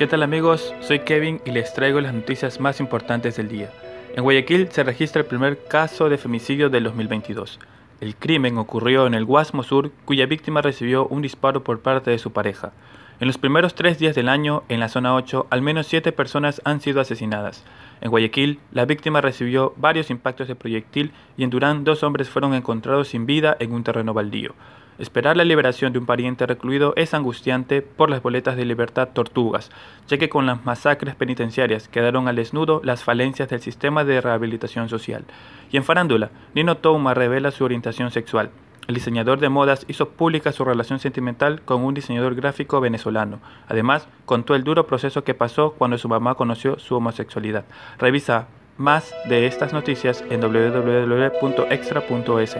¿Qué tal amigos? Soy Kevin y les traigo las noticias más importantes del día. En Guayaquil se registra el primer caso de femicidio del 2022. El crimen ocurrió en el Guasmo Sur, cuya víctima recibió un disparo por parte de su pareja. En los primeros tres días del año, en la zona 8, al menos siete personas han sido asesinadas. En Guayaquil, la víctima recibió varios impactos de proyectil y en Durán dos hombres fueron encontrados sin vida en un terreno baldío. Esperar la liberación de un pariente recluido es angustiante por las boletas de libertad tortugas, ya que con las masacres penitenciarias quedaron al desnudo las falencias del sistema de rehabilitación social. Y en farándula, Nino Touma revela su orientación sexual. El diseñador de modas hizo pública su relación sentimental con un diseñador gráfico venezolano. Además, contó el duro proceso que pasó cuando su mamá conoció su homosexualidad. Revisa más de estas noticias en www.extra.es.